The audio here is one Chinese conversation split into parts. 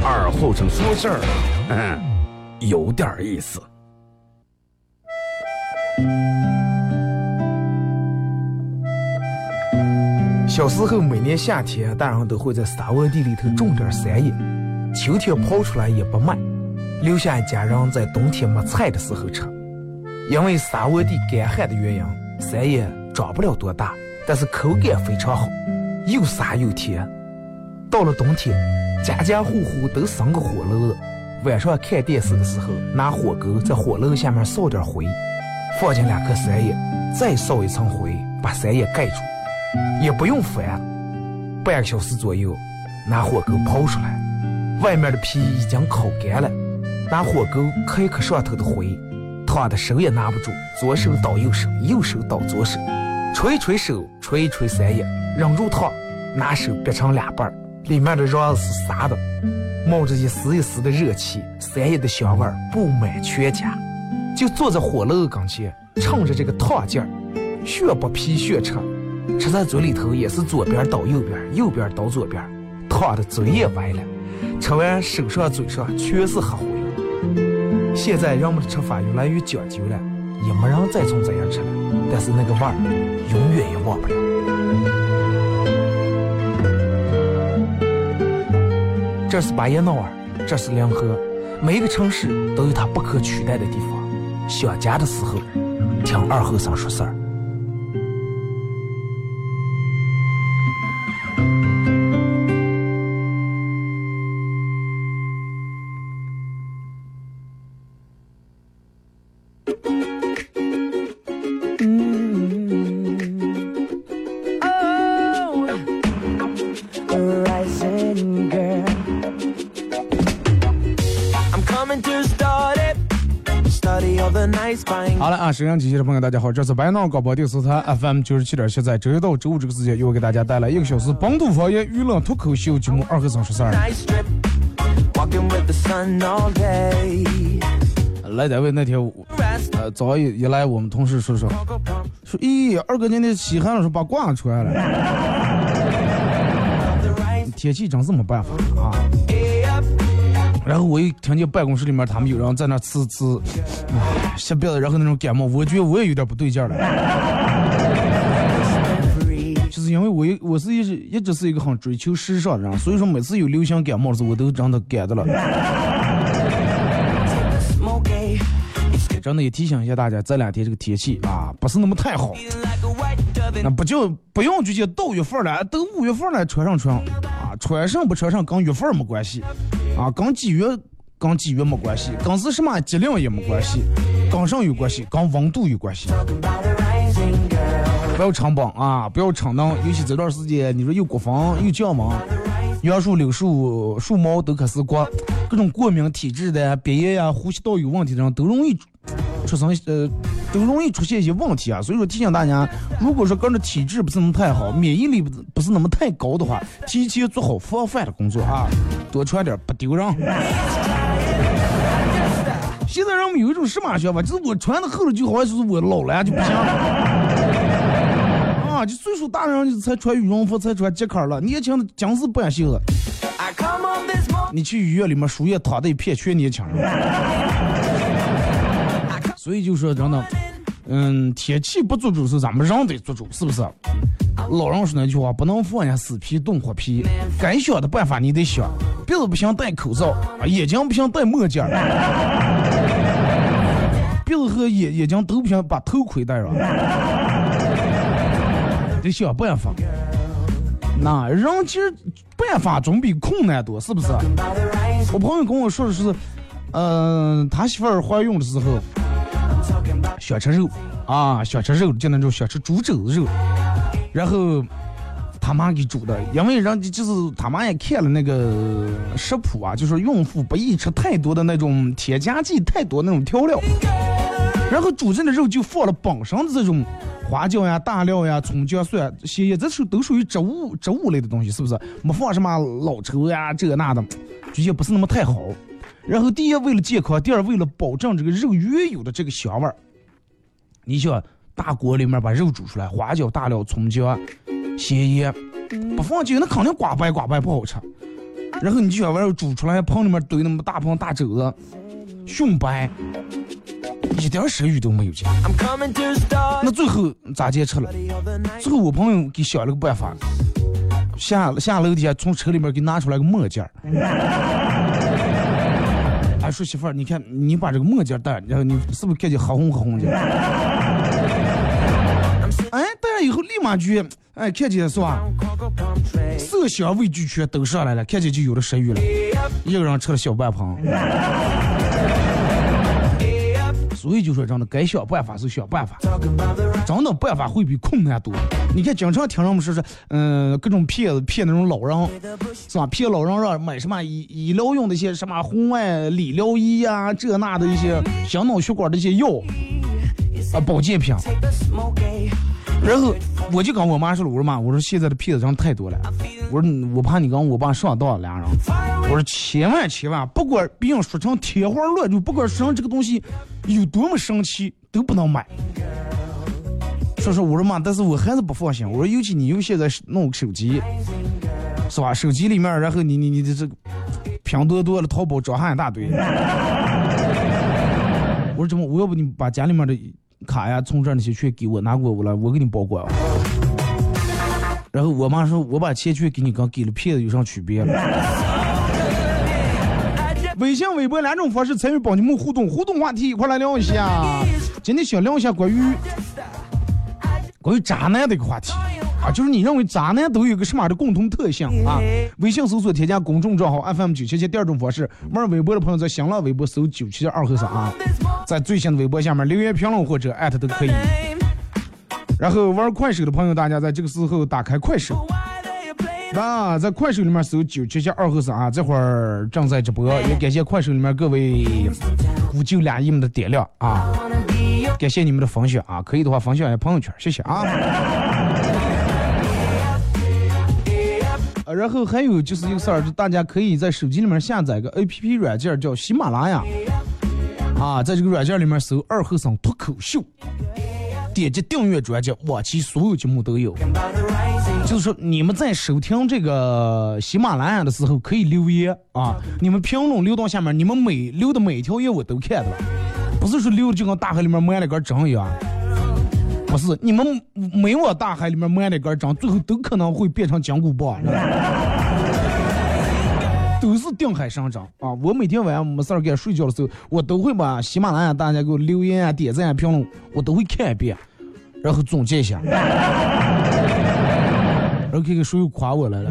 二后生说事儿，嗯，有点意思。小时候每年夏天，大人都会在沙窝地里头种点山野，秋天刨出来也不卖，留下家人在冬天没菜的时候吃。因为沙窝地干旱的原因，山野长不了多大，但是口感非常好，又沙又甜。到了冬天，家家户户都生个火炉，晚上看电视的时候，拿火钩在火炉下面烧点灰，放进两颗山叶，再烧一层灰，把山叶盖住。也不用翻，半个小时左右，拿火钩刨出来，外面的皮已经烤干了，拿火钩磕一磕上头的灰，烫的手也拿不住，左手倒右手，右手倒左手，吹吹手，吹吹三叶，忍住烫，拿手掰成两半，里面的瓤是沙的，冒着一丝一丝的热气，三叶的香味布满全家，就坐在火炉跟前，趁着这个烫劲儿，学剥皮学吃。吃在嘴里头也是左边倒右边，右边倒左边，烫的嘴也歪了。吃完手上嘴上全是黑灰。现在人们的吃法越来越讲究了，也没人再从这样吃了。但是那个味儿永远也忘不了。这是巴彦淖尔，这是临河，每一个城市都有它不可取代的地方。想家的时候，听二后生说事儿。好了啊，沈阳机器的朋友，大家好，这是白闹广播电视台 FM 九十七点七，在周一到周五这个时间，又会给大家带来一个小时本土方言娱乐脱口秀节目《二和尚说事儿》。来单位那天，呃，早一一来，我们同事说说，说，咦，二哥今天稀罕了，说把褂穿了。天气真是没办法啊。然后我一听见办公室里面他们有人在那呲呲，唉，下鼻子，然后那种感冒，我觉得我也有点不对劲了。就是因为我一我是一直一直是一个很追求时尚的人，所以说每次有流行感冒的时候，我都让他感的了。真的也提醒一下大家，这两天这个天气啊，不是那么太好。那不就不用直接到月份了，都五月份了，穿上穿啊，穿上不穿上跟月份没关系。啊，跟几月跟几月没关系，跟是什么节令也没关系，跟上有关系，跟温度有关系。不要撑帮啊，不要撑冷，尤其这段时间，你说又刮风又降温，杨树、柳树、树毛都可是过，各种过敏体质的、鼻炎呀、呼吸道有问题的人都容易出生呃，都容易出现一些问题啊。所以说提醒大家，如果说个人的体质不是那么太好，免疫力不不是那么太高的话，提前做好防范的工作啊，多穿点不丢人。现在人们有一种什么想法，就是我穿的厚了就好像是我老了就不行了。啊，就岁数大人才穿羽绒服，才穿夹克了。年轻的僵是不敢袖子。你去医院里面输液，躺的一片全年轻人。所以就说真的，嗯，天气不做主是咱们人得做主，是不是？老人说那句话，不能放下死皮动活皮，该想的办法你得想。鼻子不行戴口罩，啊，眼睛不行戴墨镜，鼻子和眼眼睛都不行把头盔戴上，得想办法。那人其实办法总比困难多，是不是？我朋友跟我说的是，嗯，他媳妇儿怀孕的时候想吃肉啊，想吃肉，就那种想吃猪肘子肉，然后他妈给煮的，因为人家就是他妈也看了那个食谱啊，就说孕妇不宜吃太多的那种添加剂，太多那种调料，然后煮这的肉就放了本身的这种。花椒呀、大料呀、葱姜蒜、咸盐，这是都属于植物植物类的东西，是不是？没放什么老抽呀，这那的，就也不是那么太好。然后第一为了健康，第二为了保证这个肉原有的这个香味儿，你想大锅里面把肉煮出来，花椒、大料、葱姜、咸盐，不放酒那肯定刮白刮白不好吃。然后你就想把肉煮出来，盆里面堆那么大盆大肘子，熊白。一点食欲都没有，那最后咋接吃了？最后我朋友给想了个办法，下下楼底下从车里面给拿出来个墨镜儿。说媳妇儿，你看你把这个墨镜戴，然后你是不是看见黑红黑红的？哎，戴上以后立马就，哎，看见是吧？色香味俱全都上来了，看见就有了食欲了。一个人吃了小半盆。所以就说真的，该想办法是想办法，真的办法会比困难多。你看，经常听人们说是，嗯，各种骗子骗那种老人，是吧？骗老人让买什么医医疗用的一些什么红外理疗仪呀，这那的一些心脑血管的一些药啊，保健品。然后我就跟我妈说了，我说妈，我说现在的骗子真太多了，我说我怕你跟我爸上当俩人，我说千万千万，不管别人说成天花乱坠，不管说成这个东西有多么神奇，都不能买。说说我说妈，但是我还是不放心，我说尤其你又现在弄个手机，是吧？手机里面，然后你你你的这个拼多多的淘宝账号一大堆。我说怎么？我要不你把家里面的。卡呀，从这那些全给我拿过我了，我给你保管。然后我妈说，我把钱全给你，刚给了骗子有啥区别？微信、微博两种方式参与帮你们互动，互动话题一块来聊一下。今天想聊一下关于关于渣男的一个话题。啊，就是你认为渣男都有个什么的共同特性啊？微信搜索添加公众账号 FM 九七七，第二种方式，玩微博的朋友在新浪微博搜九七七二和尚啊，在最新的微博下面留言评论或者艾特都可以。然后玩快手的朋友，大家在这个时候打开快手，那，在快手里面搜九七七二和尚啊，这会儿正在直播，也感谢快手里面各位五九两亿们的点亮啊，感谢你们的分享啊，可以的话分享一下朋友圈，谢谢啊。然后还有就是一个事儿，就大家可以在手机里面下载个 A P P 软件，叫喜马拉雅，啊，在这个软件里面搜“二和尚脱口秀”，点击订阅专辑，往期所有节目都有。就是说，你们在收听这个喜马拉雅的时候，可以留言啊，你们评论留到下面，你们每留的每一条言我都看的，不是说溜的就跟大海里面埋了根针一样。不是，你们没往大海里面埋那根针，最后都可能会变成金箍棒，都是定海神针啊！我每天晚上没事儿干睡觉的时候，我都会把喜马拉雅大家给我留言啊、点赞啊、评论，我都会看一遍，然后总结一下，然后看看谁又夸我来了。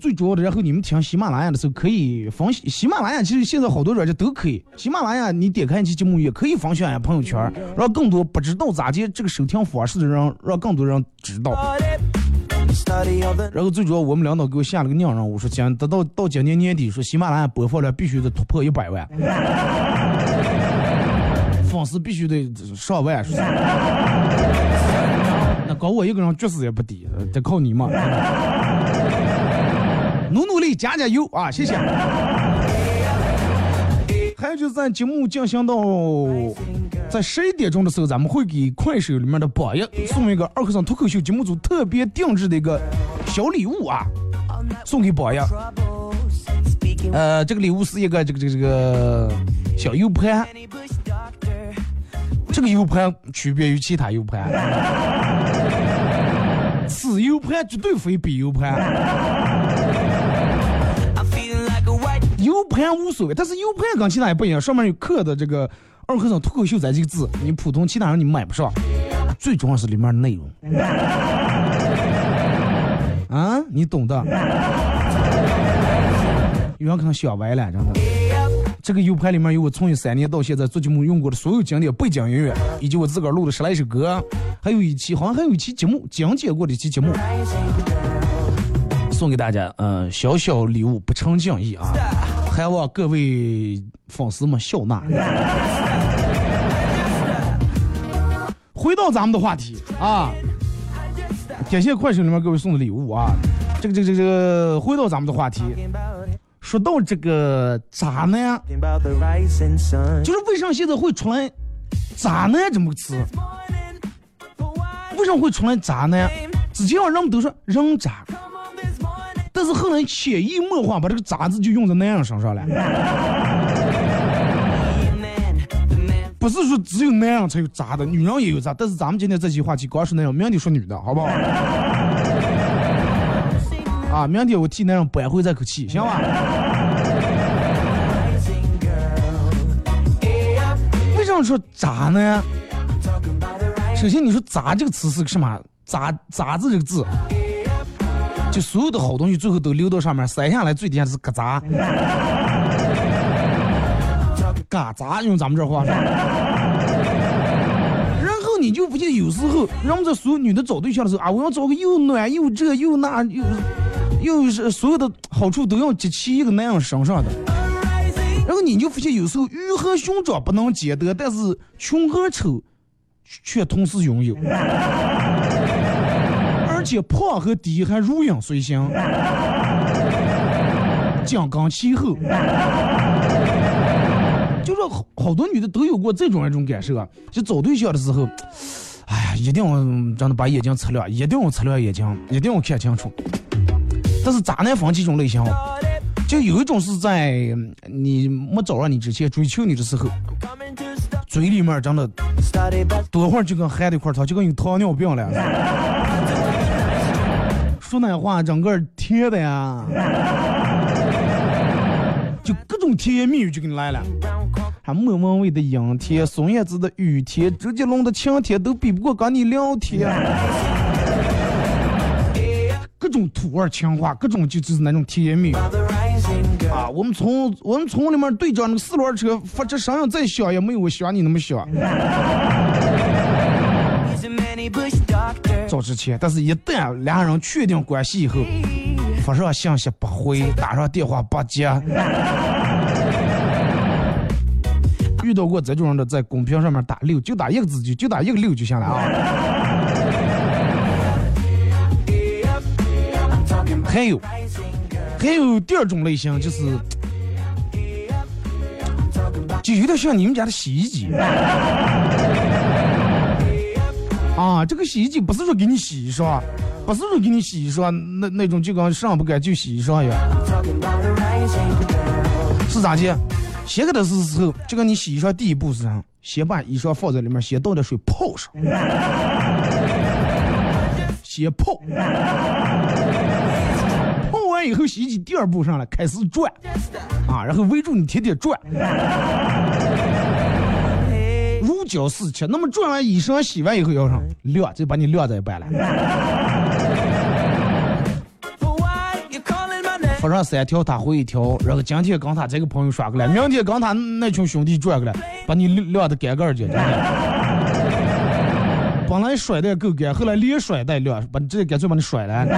最主要的，然后你们听喜马拉雅的时候可以分享。喜马拉雅其实现在好多软件都可以。喜马拉雅你点开一期节目也可以分享下朋友圈，让更多不知道咋接这个收听方式的人，让更多人知道。然后最主要，我们领导给我下了个命令我说今得到到今年年底，说喜马拉雅播放量必须得突破一百万，粉丝必须得上万。那搞我一个人确实也不低，得靠你嘛。努努力，加加油啊！谢谢。还有就是在节目进行到在十一点钟的时候，咱们会给快手里面的榜一送一个二和尚脱口秀节目组特别定制的一个小礼物啊，送给榜一。呃，这个礼物是一个这个这个这个小 U 盘，这个 U 盘区别于其他 U 盘，此 U 盘绝对非彼 U 盘。盘无所谓，但是 U 盘跟其他也不一样，上面有刻的这个二和尚脱口秀这几个字，你普通其他人你买不上。最重要是里面的内容。啊，你懂的。有人可能想歪了，真的。这个 U 盘里面有我从一三年到现在做节目用过的所有经典背景音乐，以及我自个儿录的十来首歌，还有一期好像还有一期节目讲解过的一期节目，送给大家。嗯，小小礼物不成敬意啊，还望各位粉丝们笑纳。回到咱们的话题啊，感谢快手里面各位送的礼物啊，这个这个这个，回到咱们的话题。说到这个渣男，就是为啥现在会出来“渣男”这么个词？为什么会出来“渣男”？之前人们都说人渣，但是后来潜移默化把这个“渣”字就用在男人身上了。不是说只有男人才有渣的，女人也有渣。但是咱们今天这期话题光说男人，明天说女的，好不好？啊，明天我替男人扳回这口气，行吧？为什么说渣呢？首先，你说“渣”这个词是个什么？“渣”“渣”字这个字，就所有的好东西最后都流到上面，塞下来最底下是“嘎杂”。嘎杂用咱们这话说。然后你就不记得有时候，人们在所有女的找对象的时候啊，我要找个又暖又这又那又。又是所有的好处都要集齐一个男人身上的，然后你就发现有时候鱼和熊掌不能兼得，但是穷和丑却同时拥有，而且胖和低还如影随形，讲刚其后，就说好好多女的都有过这种一种感受啊，就找对象的时候，哎呀，一定要真的把眼睛擦亮，一定要擦亮眼睛，一定要看清楚。但是渣男分几种类型，就有一种是在你没找上你之前追求你的时候，嘴里面真的多会儿就跟含的一块糖，就跟有糖尿病了。说那话整个甜的呀，就各种甜言蜜语就给你来了，还莫文蔚的阴天，孙燕姿的雨天，周杰伦的晴天都比不过跟你聊天。各种土味情话，各种就就是那种甜言蜜语啊！我们村我们村里面队长那个四轮车，发这声音再小也没有我想你那么小。早之前，但是一旦两人确定关系以后，发上信息不回，打上电话不接，遇到过这种人的，在公屏上面打六，就打一个字就就打一个六就行了啊。还有，还有第二种类型，就是，就有点像你们家的洗衣机。啊，这个洗衣机不是说给你洗衣裳，不是说给你洗衣裳，那那种就跟上不干就洗衣裳一样。是咋的？先给它是时候，就跟你洗衣裳第一步是啥？先把衣裳放在里面，先倒点水泡上，先泡。泡完以后洗衣机第二步上来开始转，啊，然后围住你天天转，胶似漆。那么转完衣裳洗完以后要上晾，就把你晾在一半了。发上三条他回一条，然后今天跟他这个朋友耍过来，明天跟他那群兄弟转过来，把你晾的干干净净。本来甩的够干，后来连甩带晾，把直接干脆把你甩了。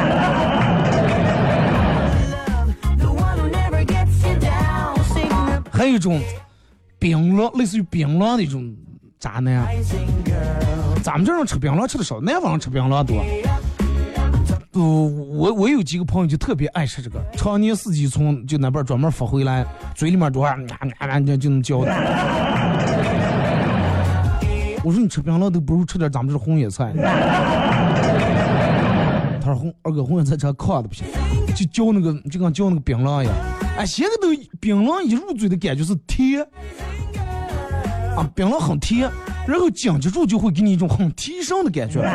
还有一种槟榔，类似于槟榔的一种渣男。咱们这种吃槟榔吃的少，南方人吃槟榔多。呃，我我有几个朋友就特别爱吃这个，常年四季从就那边专门发回来，嘴里面多啊啊啊就就能嚼的。我说你吃槟榔都不如吃点咱们这红叶菜。他说红二哥红叶菜吃炕的不行，就嚼那个就跟嚼那个槟榔一样。哎，现在都槟榔一入嘴的感觉是甜，啊，槟榔很甜，然后紧接住就会给你一种很提神的感觉。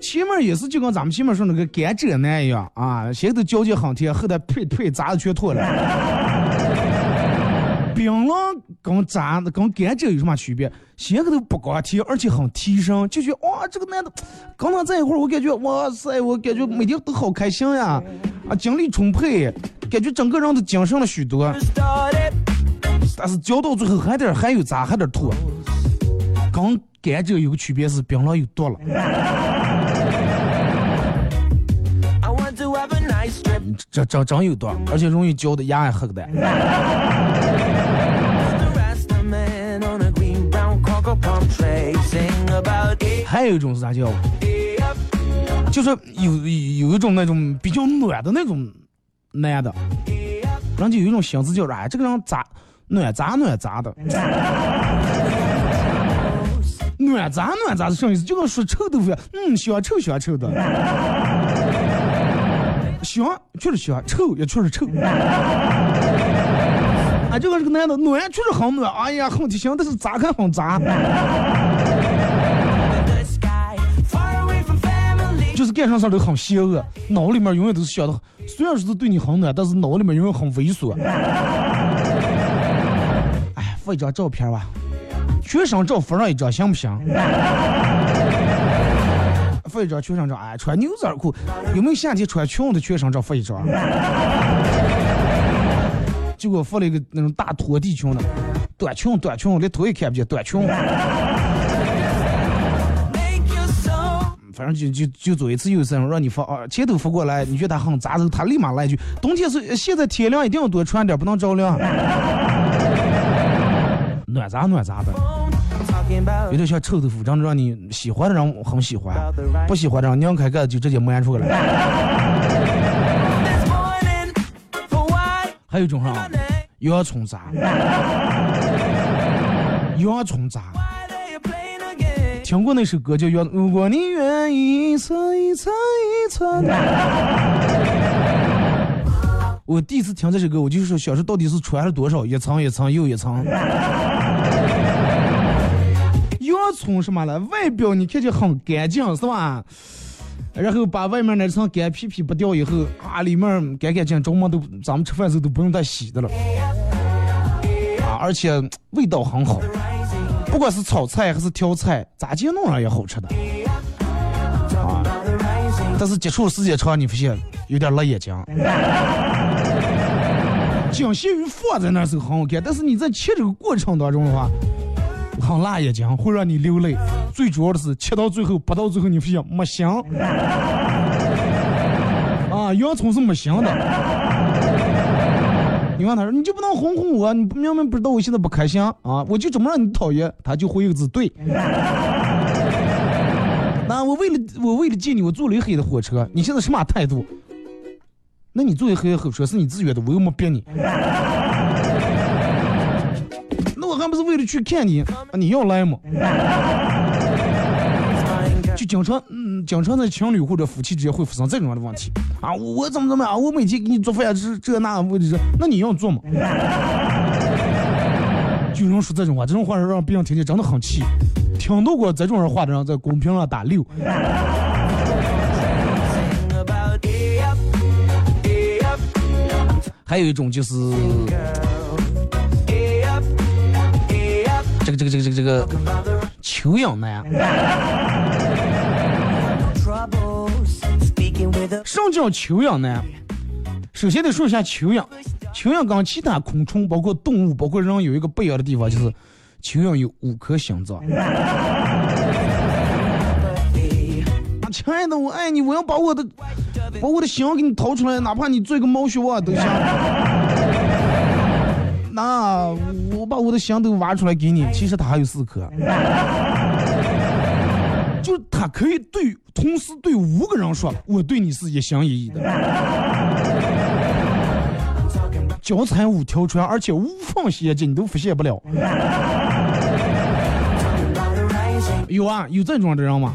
前面也是就跟咱们前面说那个甘蔗男一样啊，先头交接很甜，后头呸呸渣子全脱了。槟榔跟渣跟甘蔗有什么区别？先头不光甜，而且很提神，就觉得哇，这个男的跟他在一块儿，我感觉哇塞，我感觉每天都好开心呀，啊，精力充沛，感觉整个人都精神了许多。但是嚼到最后还得还有渣，还得吐。跟甘蔗有个区别是槟榔有毒了。这这真有毒，而且容易嚼的牙也黑的。还有一种是啥叫？就是有有一种那种比较暖的那种男的，人家有一种心思叫啥？这个人咋暖咋暖咋的？暖咋暖咋是什么意思？就跟说臭豆腐一样，嗯，香臭香臭的。香确实香，臭也确实臭。啊，就跟这个男的暖确实很暖，哎呀，很贴心，但是咋看很渣。就是干啥事都很邪恶，脑里面永远都是想的，虽然说是对你很暖，但是脑里面永远很猥琐。发一张照片吧，全身照发上一张行不行？发一张全身照，哎，穿牛仔裤，有没有夏天穿裙子全身照发一张？结果发了一个那种大拖地裙的，短裙短裙，连头也看不见，短裙。反正就就就做一次又一次，让你发啊，前头发过来，你觉得他很杂的，他立马来一句：冬天是现在天凉，一定要多穿点，不能着凉。暖咋暖咋的，有点像臭豆腐，真的让你喜欢的人很喜欢，不喜欢的人拧开盖子就直接闷出来了。还有一种哈，洋葱渣，洋葱渣。听过那首歌叫《如如果你愿意一层一层一层》。我第一次听这首歌，我就说小时候到底是穿了多少一层一层又一层。洋葱什么了？外表你看就很干净是吧？然后把外面那层干皮皮剥掉以后，啊，里面干干净，周末都咱们吃饭时候都不用再洗的了。啊，而且味道很好。不管是炒菜还是挑菜，咋接弄上也好吃的。啊，但是接触时间长，你发现有点辣眼睛。仅限于放在那时候很好看，但是你在切这个过程当中的话，很辣眼睛，会让你流泪。最主要的是切到最后，剥到最后，你发现没香。啊，洋葱是没香的。你问他说，你就不能哄哄我？你不明不知道我现在不开心啊？我就这么让你讨厌，他就回一个字对。那我为了我为了见你，我坐了一黑的火车，你现在什么态度？那你坐一黑的火车是你自愿的，我又没逼你。去看你？你要来吗？就经常，嗯，经常在情侣或者夫妻之间会发生这种样的问题啊！我怎么怎么样？我每天给你做饭这这那，我就是那你要做吗？就能说这种话，这种话让别人听见真的很气。听到过这种人话的人，在公屏上打六。还有一种就是，这个这个这个这个这个求养男。什么叫蚯蚓呢？首先得说一下蚯蚓。蚯蚓跟其他昆虫，包括动物，包括人有一个不一样的地方，就是蚯蚓有五颗心脏。亲爱的，我爱你，我要把我的把我的心给你掏出来，哪怕你做一个猫血旺都行。那我把我的心都挖出来给你，其实他还有四颗。就他可以对同时对五个人说，我对你是一心一意的。脚踩五条船，而且无缝衔接，你都发现不了。有啊，有这种的人吗？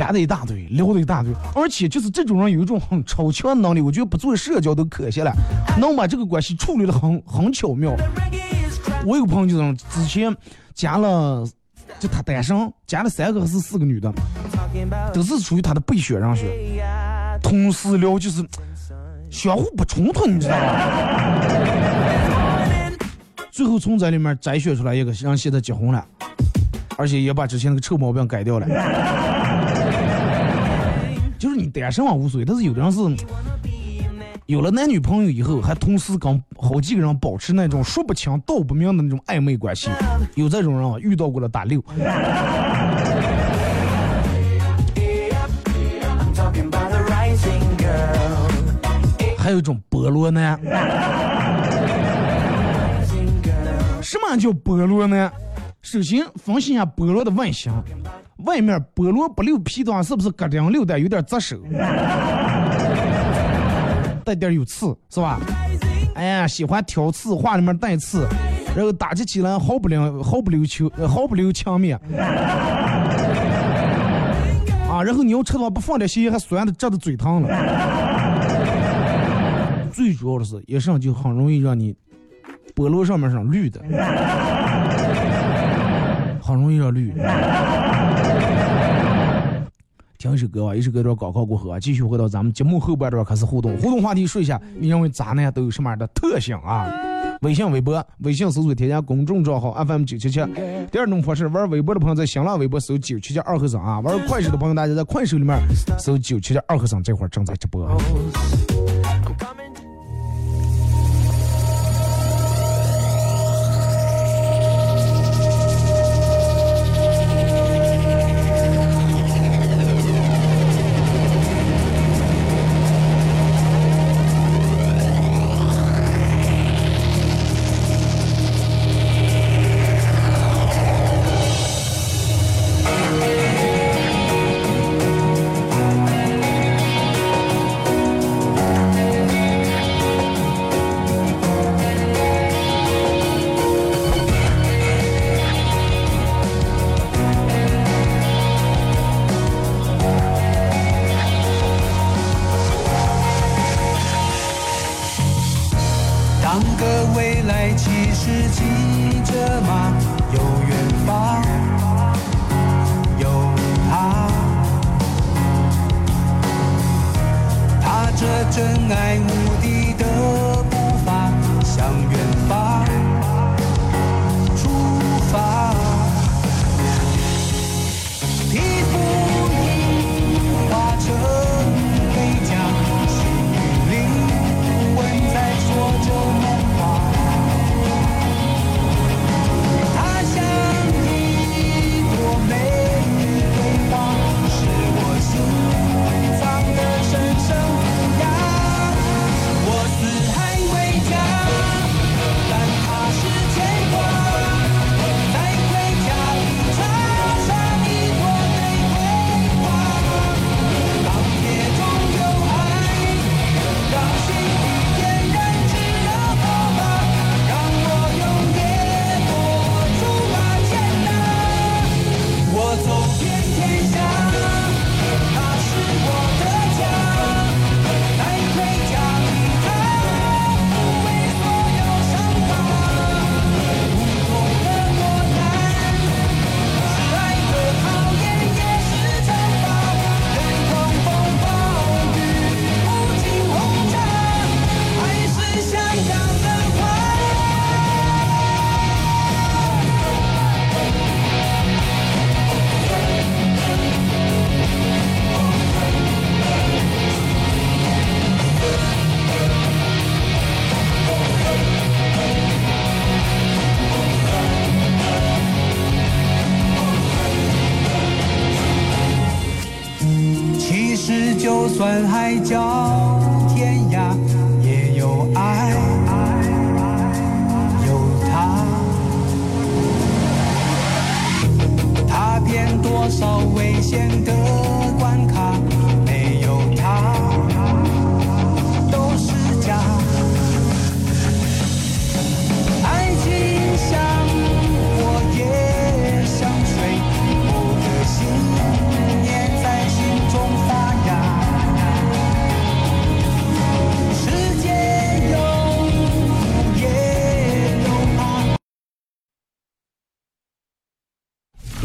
加的一大堆，聊的一大堆，而且就是这种人有一种很超强的能力，我觉得不做社交都可惜了，能把这个关系处理的很很巧妙。我有个朋友就是之前加了。就他单身，加了三个还是四个女的，都是属于他的备选人选，同时聊就是相互不冲突，你知道吧？最后从这里面摘选出来一个，让现在结婚了，而且也把之前那个臭毛病改掉了。就是你单身嘛无所谓，但是有的人是有了男女朋友以后，还同时跟好几个人保持那种说不清道不明的那种暧昧关系，有这种人啊，遇到过了打六。还有一种菠萝男，什么叫菠萝呢？首先分析一下菠萝的外形，外面菠萝不留皮的话，是不是咯顶溜的，有点扎手，带点有刺，是吧？哎呀，喜欢挑刺，话里面带刺，然后打击起来毫不留毫不留情，毫不留情面。啊，然后你要吃的话，不放点咸，还酸的，扎的嘴疼了。最主要的是，一上就很容易让你菠萝上面上绿的。很容易让绿。听一首歌吧，一首歌段广告过后啊，继续回到咱们节目后半段开始互动。互动话题说一下，你认为渣男都有什么样的特性啊？微信、微博，微信搜索添加公众账号 FM 九七七。第二种方式，玩微博的朋友在新浪微博搜九七七二和尚啊，玩快手的朋友大家在快手里面搜九七七二和尚，这会儿正在直播。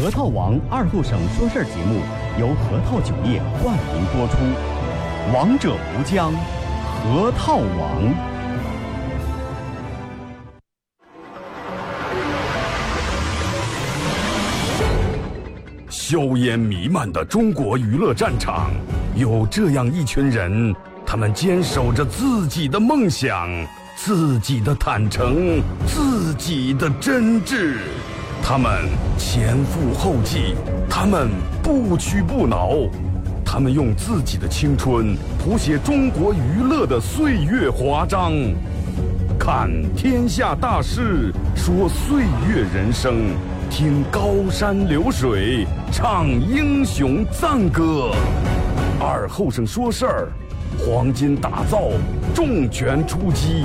核桃王二后省说事儿节目由核桃酒业冠名播出，王者无疆，核桃王。硝烟弥漫的中国娱乐战场，有这样一群人，他们坚守着自己的梦想，自己的坦诚，自己的真挚。他们前赴后继，他们不屈不挠，他们用自己的青春谱写中国娱乐的岁月华章。看天下大事，说岁月人生，听高山流水，唱英雄赞歌。二后生说事儿，黄金打造，重拳出击，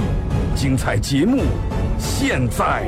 精彩节目现在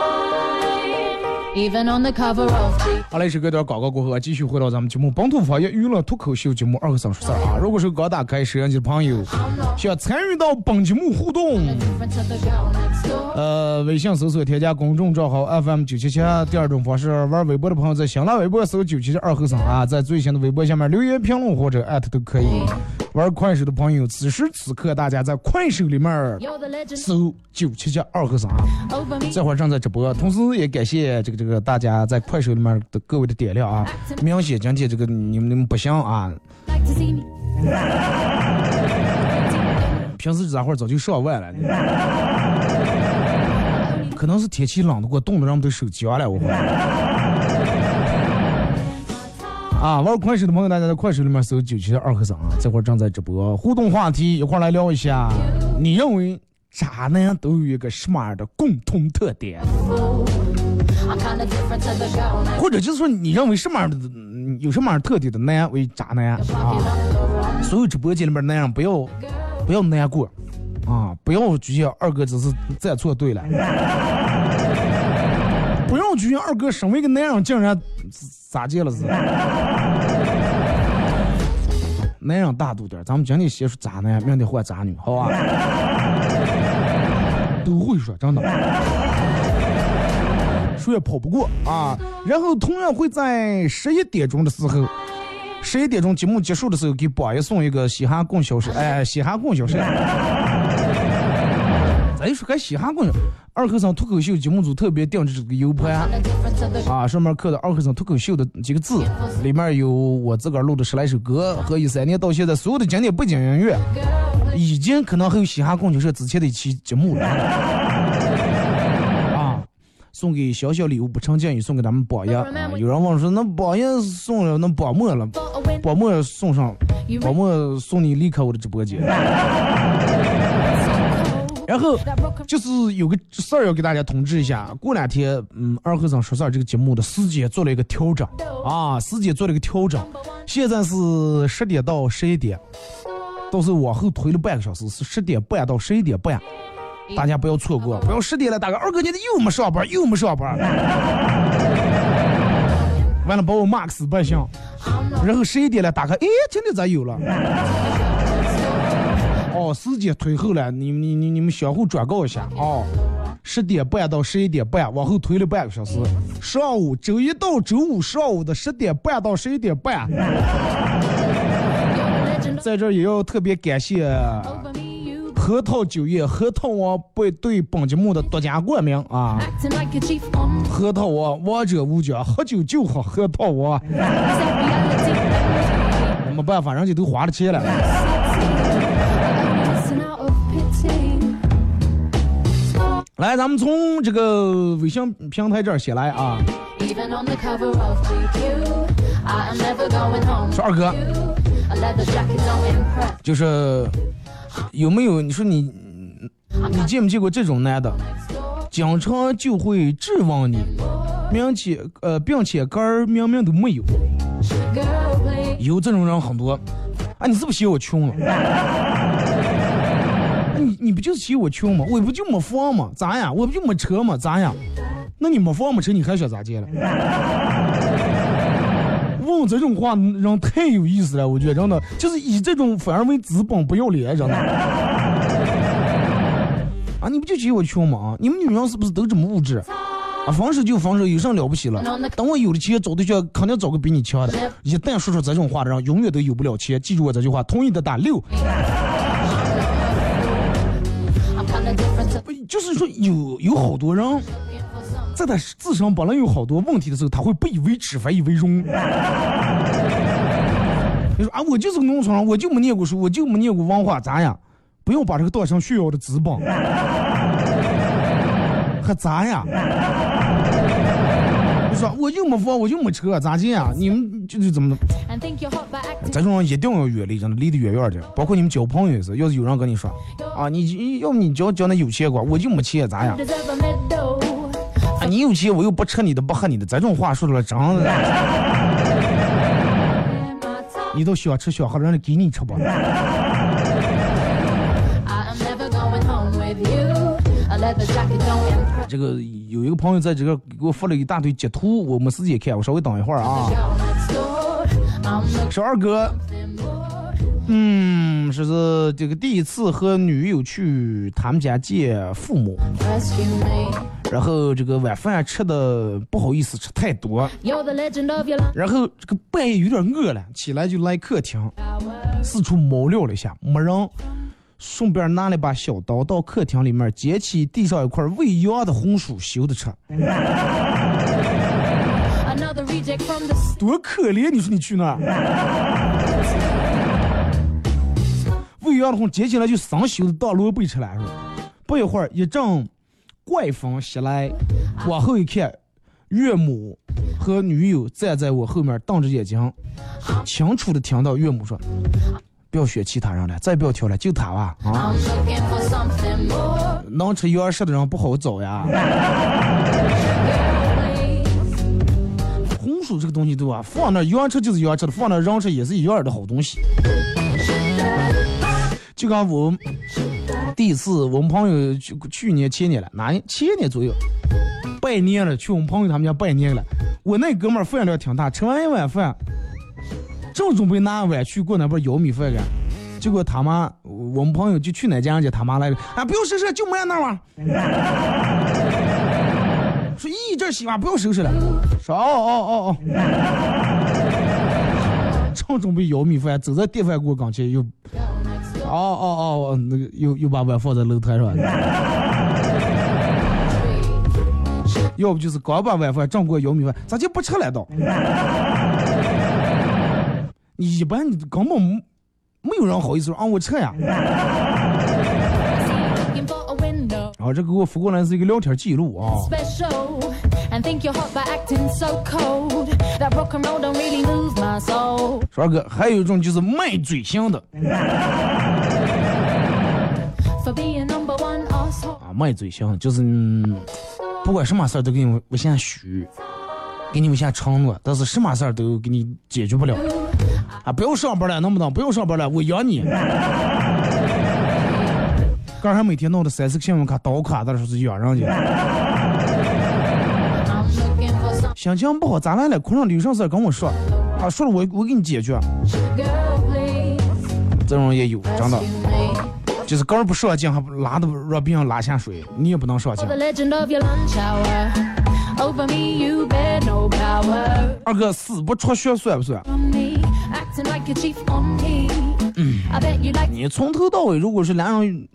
Even on the cover of the 好嘞，一首歌段广告过后，继续回到咱们节目本土方言娱乐脱口秀节目《二和三说事儿》啊。如果是刚打开摄像机的朋友，想参与到本节目互动.呃，微信搜索添加公众账号 FM 九七七。第二种方式，玩微博的朋友在新浪微博搜九七七二和尚啊，在最新的微博下面留言评论或者艾特都可以。玩快手的朋友，此时此刻大家在快手里面搜九七七二和尚啊。这会儿正在直播，同时也感谢这个这个大家在快手里面的各位的点亮啊。明显讲解这个你们你们不行啊.平时这会儿早就上万了，可能是天气冷的过，冻得让我们都手僵了，我怀疑。啊，玩快手的朋友，大家在快手里面搜“九七二和尚”啊，这会儿正在直播，互动话题，一块来聊一下，你认为渣男都有一个什么样的共同特点？或者就是说，你认为什么样的有什么样特点的男为渣男啊？所有直播间里面那样不要不要难过啊！不要觉得二哥只是站错队了，不要觉得二哥身为一个男人竟然咋接了是？男人大度点，咱们今天先说渣男，明天换渣女，好吧？都会说，真的。谁也跑不过啊。然后同样会在十一点钟的时候，十一点钟节目结束的时候，给榜爷送一个嘻哈供销社，哎，嘻哈供销社。咱就说个嘻哈供销，二和尚脱口秀节目组特别定制这个 U 盘啊，上面刻的二和尚脱口秀的几个字，里面有我自个儿录的十来首歌和一三年到现在所有的经典背景音乐，已经可能还有嘻哈供销社之前的一期节目了。啊，送给小小礼物不成敬意，送给咱们榜爷。有人问说，那榜爷送了，那榜末了，for a win. 榜末送上，榜末送你离开我的直播间。然后就是有个事儿要给大家通知一下，过两天，嗯，二和尚说事儿这个节目的时间做了一个调整。啊，时间做了一个调整，现在是十点到十一点，到时候往后推了半个小时，是十点半到十一点半，大家不要错过，不要十点了，大哥，二哥你又没上班，又没上班，完了把我骂死百姓，然后十一点了，打开，哎，今天咋有了？哦，时间推后了，你你你你们相互转告一下哦。十点半到十一点半，往后推了半个小时。上午周一到周五上午的十点半到十一点半，在这也要特别感谢核桃酒业核桃王对对本节目的独家冠名啊！核桃王王者无疆，喝酒就喝核桃王，没办法，人家都花了钱了。来，咱们从这个微信平台这儿写来啊。说二哥，就是有没有？你说你你见没见过这种男的，经常就会质问你，并且呃，并且根儿明明都没有。有这种人很多，啊，你是不是嫌我穷了？啊你你不就是嫌我穷吗？我不就没房吗？咋样？我不就没车吗？咋样？那你没房没车，你还想咋接了？问这种话人太有意思了，我觉得真的就是以这种反而为资本不要脸，真的。啊，你不就嫌我穷吗？啊，你们女人是不是都这么物质？啊，分手就分手，有啥了不起了？等我有了钱找对象，肯定找个比你强的。一旦说出这种话的人，永远都有不了钱。记住我这句话，同意的打六。就是说有有好多人，在他自身本来有好多问题的时候，他会不以为耻，反以为荣。你说啊，我就是个农村人，我就没念过书，我就没念过文化，咋样？不要把这个当成炫耀的资本，还咋呀？你说我就没房，我就没车，咋进啊？你们就是怎么 acting. 这种人一定要远离，真的离得远远的。包括你们交朋友也是，要是有人跟你说啊，你要不你交交那有钱瓜，我就没钱，咋样.啊，你有钱，我又不吃你的，不喝你的，这种话说出来真的. 你都想吃想喝，人家给你吃吧。I am never going home with you. A leather jacket don't impress. 这个有一个朋友在这个给我发了一大堆截图，我没时间看，我稍微等一会儿啊。Girl next door. I'm looking 说二哥，嗯，说是这个第一次和女友去他们家见父母，然后这个晚饭吃的不好意思吃太多，然后这个半夜有点饿了，起来就来客厅，四处猫撩了一下，没人，顺便拿了把小刀到客厅里面捡起地上一块喂羊的红薯修的吃，Another reject from the s- 多可怜！你说你去那儿，喂羊的红捡起来就生修的当萝卜吃了？不一会儿一阵怪风袭来，往后一看，岳母和女友站在我后面瞪着眼睛，清楚的听到岳母说：“不要选其他人了，再不要挑了，就他吧. 能吃羊食的人不好找呀。”红薯这个东西对吧？放那羊吃就是羊吃的，放那人吃也是一样的好东西。就刚我第一次，我们朋友去去年前年了，哪年前年左右，拜年了，去我们朋友他们家拜年了。我那哥们儿饭量挺大，吃完一碗饭，正准备拿碗去过那边舀米饭干，结果他妈，我们朋友就去哪家人家他妈来了，啊，不用收拾，就没那碗。说咦，这洗碗不用收拾了。说哦哦哦哦，正准备舀米饭，走在电饭锅跟前又，哦哦哦，那个又又把碗放在楼台上。要不就是刚把晚饭正过舀米饭，咋就不吃了都？一般根本没有人好意思让我撤呀。然后，这给我发过来是一个聊天记录啊。帅哥，还有一种就是卖嘴香的。啊，卖嘴香就是嗯不管什么事儿都给你们先许，给你们先承诺，但是什么事儿都给你解决不了。啊，不用上班了，能不能不用上班了？我养你。刚才每天弄的三四个信用卡倒卡，的时候养人去。心情不好，咋来了？空上有上色跟我说，啊，说了我我给你解决。这种也有，真的，就是刚不上镜还拉的让别人拉下水，你也不能上镜。二哥死不出血算不算？你从头到尾，如果是男人.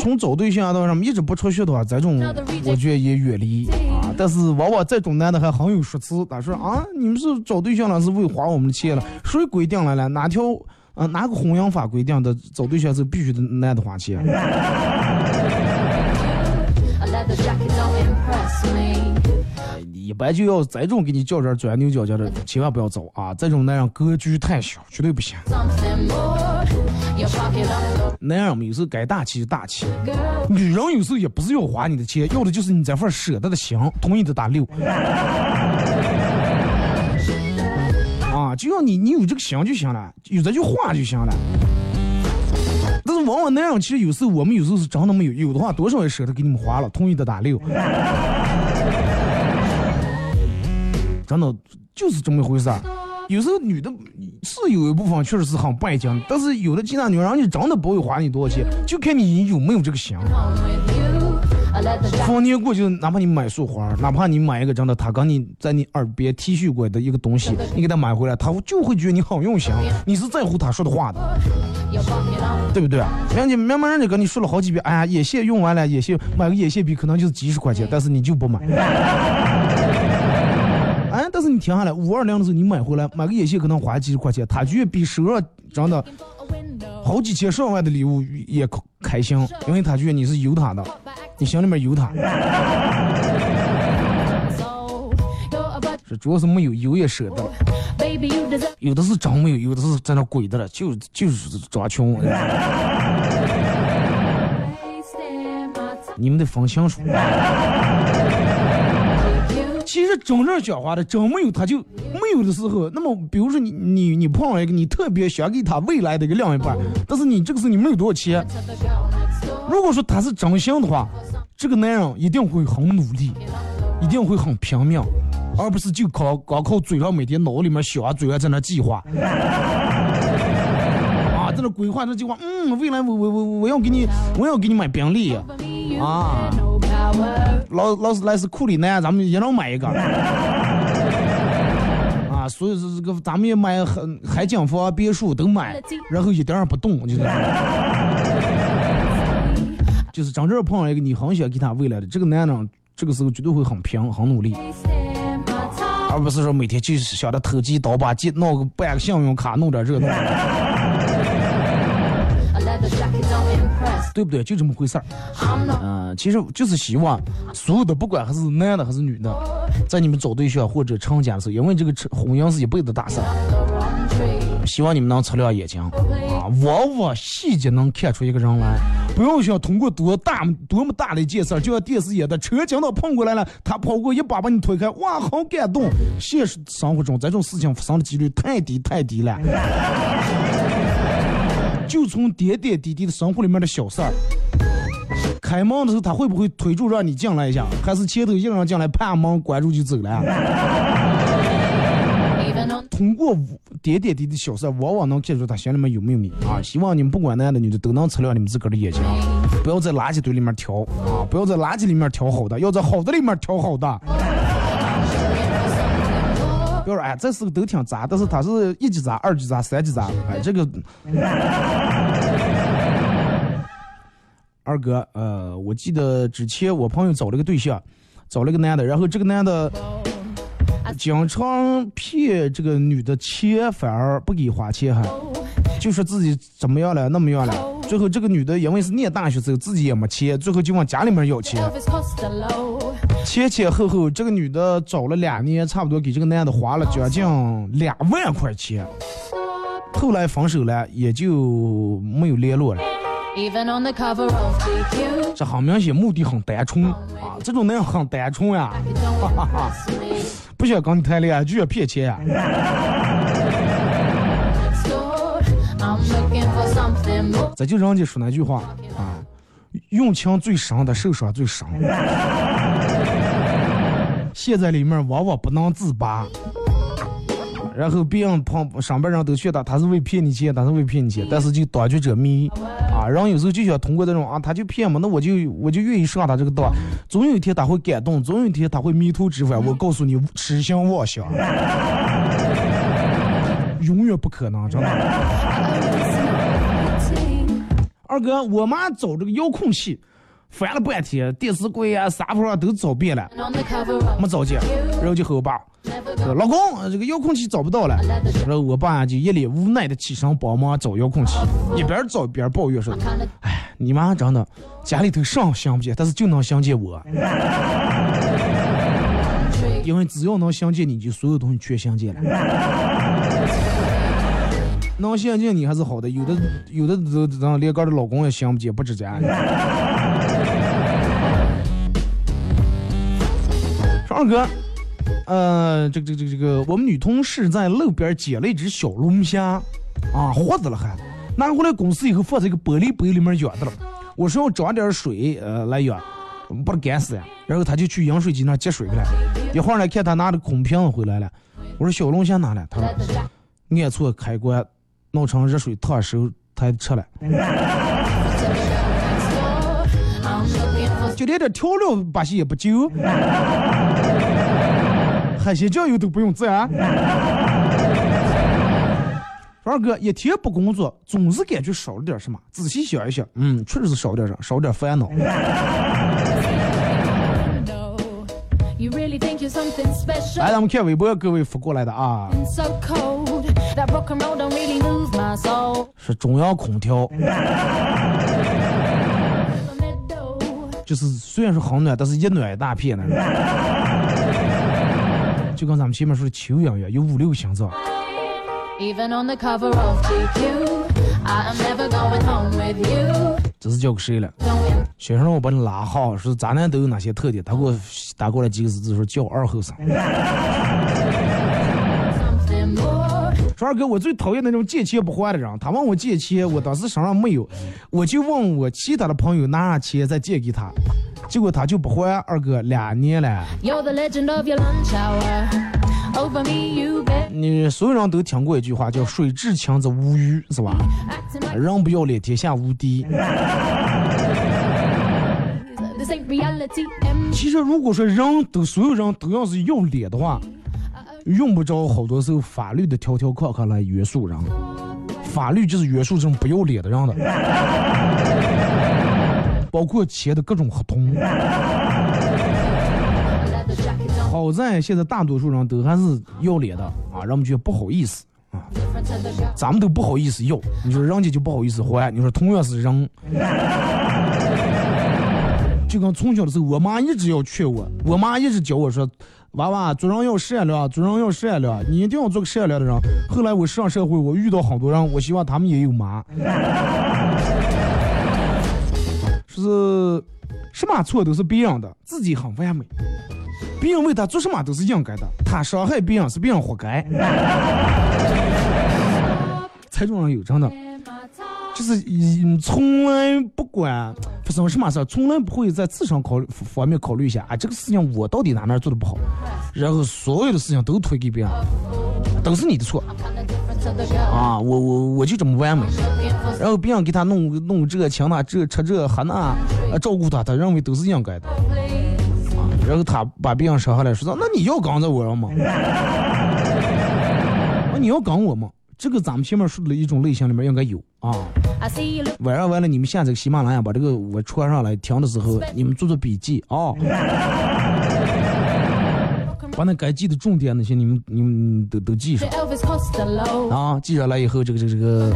从找对象到什么一直不出去的话，这种我觉得也远离啊。但是往往这种男的还很有说辞，他说啊，你们是找对象了，是为花我们的钱了，谁规定了呢？哪条啊哪个婚姻法规定的找对象是必须的男的花钱？一般就要这种给你较真钻牛角尖的，千万不要找啊！这种男人格局太小，绝对不行。男人嘛，有时候该大气就大气，女人有时候也不是要花你的钱，要的就是你这份舍得的心，同意的打六。啊，就要你你有这个心就行了，有这句话就行了。但是往往男人其实有时候我们有时候是真的没有，有的话多少也舍得给你们花了，同意的打六。真的就是这么回事儿。有时候女的是有一部分确实是很拜金，但是有的其他女人家真的不会花你多少钱，就看你有没有这个心。逢年过节，哪怕你买束花，哪怕你买一个真的，他跟你在你耳边 T 恤过的一个东西，你给他买回来，他就会觉得你很用心，你是在乎他说的话的对不对？人家明明人家跟你说了好几遍，哎呀，眼线用完了，眼线买个眼线笔可能就是几十块钱，但是你就不买。哎，但是你停下来，五二零的时候你买回来，买个眼线可能花几十块钱，他觉得比手上真的好几千上万的礼物也开心，因为他觉得你是有他的，你心里面有他。acting so. You're a bud, 是主要是没有有也舍得，有的是真没有，有的是在那鬼的了，就就是装穷。你们得分清楚。真正讲话的真没有，他就没有的时候，那么比如说你你你碰上一个你特别想给他未来的一个另一半，但是你这个时候你没有多少钱，如果说他是真心的话，这个男人一定会很努力，一定会很拼命，而不是就靠光靠嘴上每天脑里面想啊，嘴上在那计划。啊，在那规划这计划，嗯，未来我我我我要给你，我要给你买宾利，For Ah. 劳劳斯莱斯库里南，咱们也能买一个。啊，所以说这个咱们也买海海景房、别墅都买，然后一点儿也不动，就是，就是真正碰上一个你很想给他未来的这个男人，这个时候绝对会很拼、很努力.而不是说每天就是想着投机倒把，借弄个办个信用卡，弄点这个对不对？就这么回事儿。嗯、其实就是希望所有的，不管还是男的还是女的，在你们找对象或者成家的时候，因为这个婚姻是一辈子大事，希望你们能擦亮眼睛啊，往往细节能看出一个人来。不要想通过多大多么大的一件事，就像电视演的，车经到碰过来了，他跑过一把把你推开，哇，好感动。现实生活中这种事情发生的几率太低太低了。就从点点滴滴的生活里面的小事儿。开门的时候，他会不会推住让你进来一下，还是前头一个人进来，啪门关住就走了？通过点点滴滴小事儿，往往能看出他心里面有没有你啊！希望你们不管男的女的，都能擦亮你们自个儿的眼睛，不要在垃圾堆里面挑啊！不要在垃圾里面挑好的，要在好的里面挑好的。不要说哎，这四个都挺杂，但是他是一级杂、二级杂、三级杂，哎，这个。二哥，呃，我记得之前我朋友找了个对象，找了个男的，然后这个男的经常骗这个女的钱，反而不给花钱，还就说自己怎么样了，那么样了。最后这个女的因为是念大学时候自己也没钱，最后就往家里面要钱。前前后后，这个女的找了两年，差不多给这个男的花了将近两万块钱。后来分手了，也就没有联络了。这很明显目的很单纯啊，这种男人很单纯呀.不想跟你谈恋爱就想骗钱呀、more. 这就人家说那句话啊，用情最深的受伤最深。陷在里面往往不能自拔，然后别人旁上边人都劝他他是为骗你钱，他是为骗你钱，但是就当局者迷。啊，人有时候就想通过这种啊，他就骗嘛，那我就我就愿意上他这个当，总有一天他会感动，总有一天他会迷途知返。我告诉你，痴心妄想，永远不可能，真的。二哥，我妈找这个遥控器，翻了半天，电视柜啊、沙发上都找遍了没找见。然后就和我爸说：“老公，呃这个遥控器找不到了。”然后我爸就一脸无奈的起身帮忙找遥控器，一边找一边抱怨说 of：“ 你妈真的家里头上想不见，但是就能相见我，因为只要能相见你，就所有东西全相见了。”能相见你还是好的，有的有的都让连个的老公也相不见不知家。二哥，呃，这个这个这个这个，我们女同事在路边捡了一只小龙虾，啊，活着了还，拿回来公司以后放在一个玻璃杯里面养着了。我说要装点水，呃，来养，把它干死呀。然后他就去饮水机那接水去了，一会儿呢，看他拿着空瓶子回来了。我说小龙虾哪了？他说按错开关，弄成热水烫手，他吃了。就连点调料把戏也不就，海鲜酱油都不用蘸。二哥一天不工作，总是感觉少了点什么。仔细想一想，嗯，确实是少点啥，少点烦恼。来，咱们看微博各位发过来的啊。是中央空调，就是虽然是很暖，但是一暖一大片的。就跟咱们前面说的球一样，有五六个心脏。Even on the cover of GQ, I am never going home with you. 这是交给谁了学生让我把你拉好，说咱俩都有哪些特点？他给我打过来几个字，说叫二后生。说二哥，我最讨厌那种借钱不还的人。他问我借钱，我当时身上没有，我就问我其他的朋友拿上钱再借给他，结果他就不还。二哥，两年了.你所有人都听过一句话叫“水至清则无鱼”，是吧？人不要脸，天下无敌。其实如果说人都所有人都要是要脸的话，用不着好多时候法律的条条框框来约束人。法律就是约束这种不要脸的人的，包括签的各种合同。好在现在大多数人都还是要脸的啊，人们觉得不好意思啊.咱们都不好意思要，你说人家就不好意思还，你说同样是人。就跟从小的时候，我妈一直要劝我，我妈一直教我说，娃娃做人要善良，做人要善良，你一定要做个善良的人。后来我上社会，我遇到好多人，我希望他们也有妈，说是什么错都是别人的，自己很完美。别人为他做什么都是应该的，他伤害别人是别人活该。才中人有真的，就是嗯从来不管发生什么事，从来不会在自身考虑方面考虑一下啊，这个事情我到底哪哪做的不好，然后所有的事情都推给别人，都是你的错啊，我我我就这么完美，然后别人给他弄弄这请那这吃这喝那，啊照顾他，他认为都是应该的。啊，然后他把别人伤害了，说那你要刚着我上吗？啊，你要刚我吗？这个咱们前面说的一种类型里面应该有啊。晚上完了，你们下这个喜马拉雅把这个我传上来，听的时候你们做做笔记啊，把那该记的重点那些你们你们都都记上啊，记下来以后这个这个这个，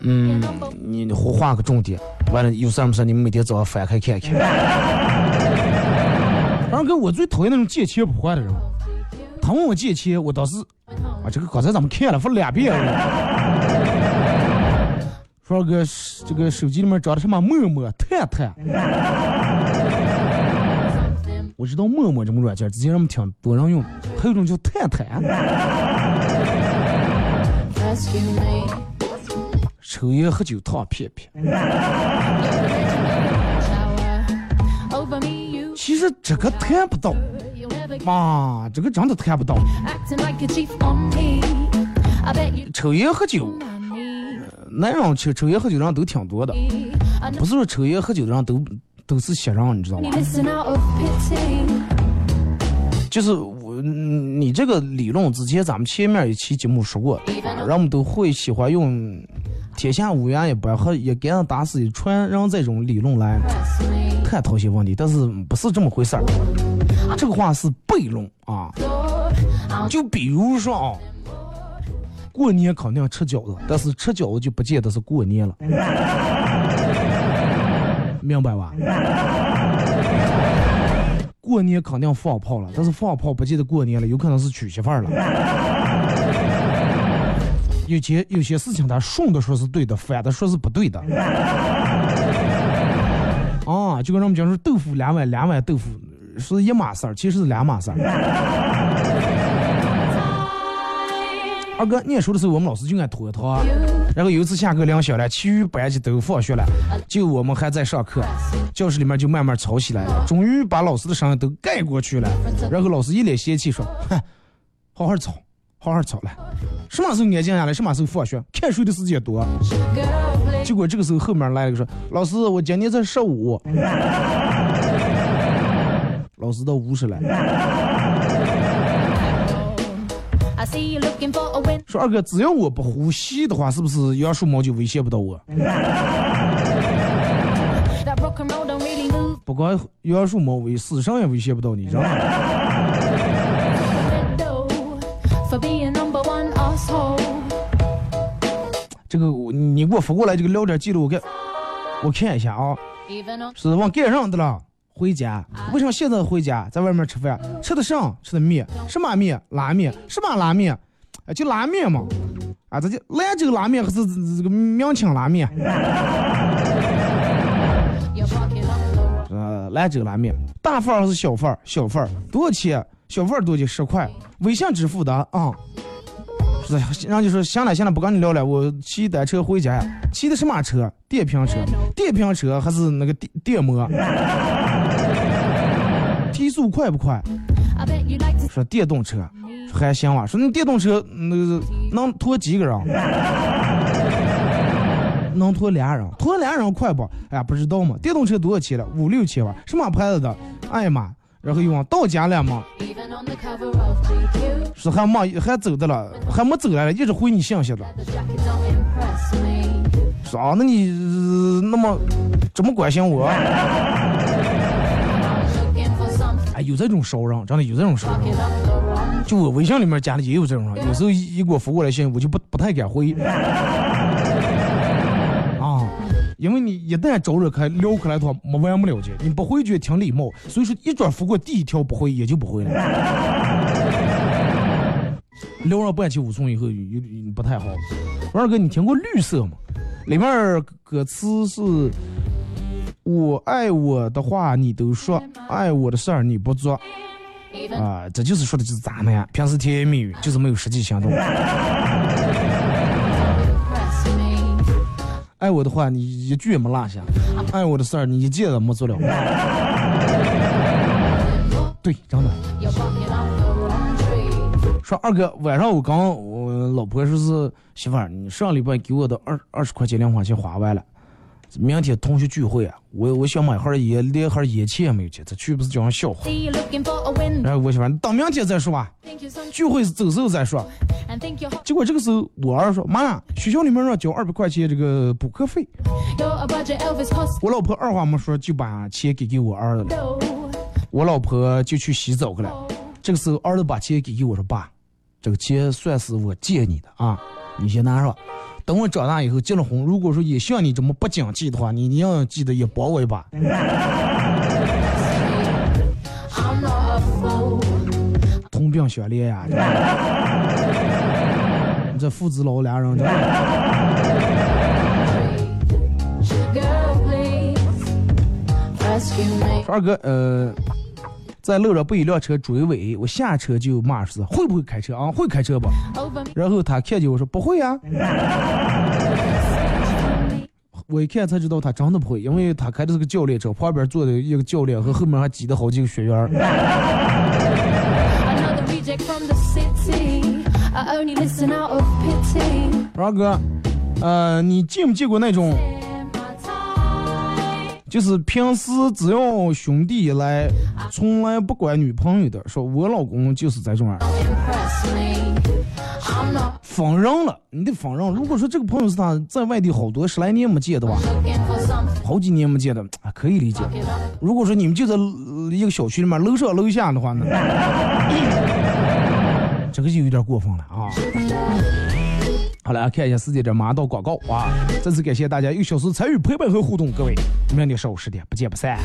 嗯，你你画个重点，完了有事没事你们每天早上翻开看看。二哥，我最讨厌那种借钱不还的人。他问我借钱，我当时啊，这个刚才咱们看了，发两遍了。哥，这个手机里面装的什么陌陌、探探？我知道陌陌这种软件，最近人们挺多人用。还有种叫探探，抽烟喝酒烫屁屁。其实这个谈不到，啊，这个真的谈不到。抽烟喝酒。男人抽抽烟喝酒的人都挺多的，不是说抽烟喝酒的人都都是邪人，你知道吗.就是我，嗯你这个理论之前咱们前面一期节目说过，啊人们都会喜欢用“天下乌鸦一般和一竿子打死一船人”这种理论来.探讨一些问题，但是不是这么回事儿。这个话是悖论啊。就比如说啊，过年肯定吃饺子，但是吃饺子就不见得是过年了，明白吧？过年肯定放炮了，但是放炮不见得过年了，有可能是娶媳妇儿了。有些有些事情他顺的说是对的，反的说是不对的。啊，就跟人们讲说豆腐两碗，两碗豆腐是一码事儿，其实是两码事儿。二哥念书的时候，我们老师就爱拖堂，然后有一次下课铃响了，其余班级都放学了，就我们还在上课，教室里面就慢慢吵起来了，终于把老师的声音都盖过去了。然后老师一脸嫌弃说：“哼，好好吵，好好吵了，什么时候安静下来，什么时候放学，看书的时间多。”结果这个时候后面来了个说：“老师，我今年才十五。”老师都五十了。说二哥，只要我不呼吸的话，是不是杨树毛就威胁不到我？不光杨树毛威，死神也威胁不到你，知道吗.这个我你给我发过来这个聊天记录，我看我看一下啊，是往盖上的了。回家，为什么现在回家？在外面吃饭，吃的上，吃的面，什么面？拉面，什么拉面？啊，就拉面嘛。啊，这就兰州拉面还是这个明清拉面？呃，兰州拉面，大份还是小份？小份多少钱？小份多少钱？十块，微信支付的啊。然后就说行了行了，不跟你聊了，我骑单车回家呀。骑的什么车？电瓶车，电瓶车还是那个电电摩？提速快不快说电动车，说还行吧。说那电动车那个能拖几个人？能拖俩人，拖俩人快不？哎呀，不知道嘛。电动车多少钱了？五六千吧。什么牌子的？哎呀妈！然后又往到家了嘛.是还没还走的了，还没走来了，一直回你信息的。The jacket don't impress me. 是啊，那你、呃那么怎么关心我？有这种熟人，真的有这种熟人。就我微信里面加的也有这种人，有时候一一给我发过来信，我就不不太敢回。啊，因为你一旦招惹开聊开来的话，没完没了去，你不回就挺礼貌，所以说一转发过第一条不回也就不回了。聊上半期五寸以后有有不太好。王二哥，你听过绿色吗？里面歌词是。我爱我的话你都说，爱我的事儿你不做。啊，这就是说的就是咱们呀，平时甜言蜜语，就是没有实际行动。爱我的话，你一句也没落下；爱我的事儿，你一件都没做了。对，真的。说二哥，晚上我刚我老婆说是媳妇儿，你上礼拜给我的二二十块钱零花钱花完了，明天同学聚会啊，我我想买盒烟，连盒烟钱也没有钱，这去不是叫人笑话。然后我媳妇儿，等明天再说吧聚会是走时候再说。结果这个时候我儿说，妈，学校里面让交二百块钱这个补课费。我老婆二话没说就把钱给给我儿子了，我老婆就去洗澡去了。这个时候儿子把钱给给我说爸，这个钱算是我借你的啊，你先拿上。等我长大以后结了婚，如果说也像你这么不景气的话，你一定要记得也帮我一把。同病相怜呀、你这父子老俩人二哥，呃，在路上被一辆车追尾，我下车就骂是会不会开车啊？会开车不？然后他看见我说不会啊。我一看才知道他真的不会，因为他开的是个教练车，旁边坐的一个教练和后面还挤的好几个学员儿。Another reject from the city. I only listen out of pity. 二哥，呃，你见没见过那种.就是平时只要兄弟来，从来不管女朋友的，说我老公就是这种样儿，放任了，你得放任。如果说这个朋友是他在外地好多十来年没见的话，好几年没见的，可以理解。如果说你们就在一个小区里面楼上楼下的话呢，这个就有点过分了啊。好了，看一下时间这，马上到广告啊！再次感谢大家一个小时参与陪伴和互动，各位，明天上午十点不见不散。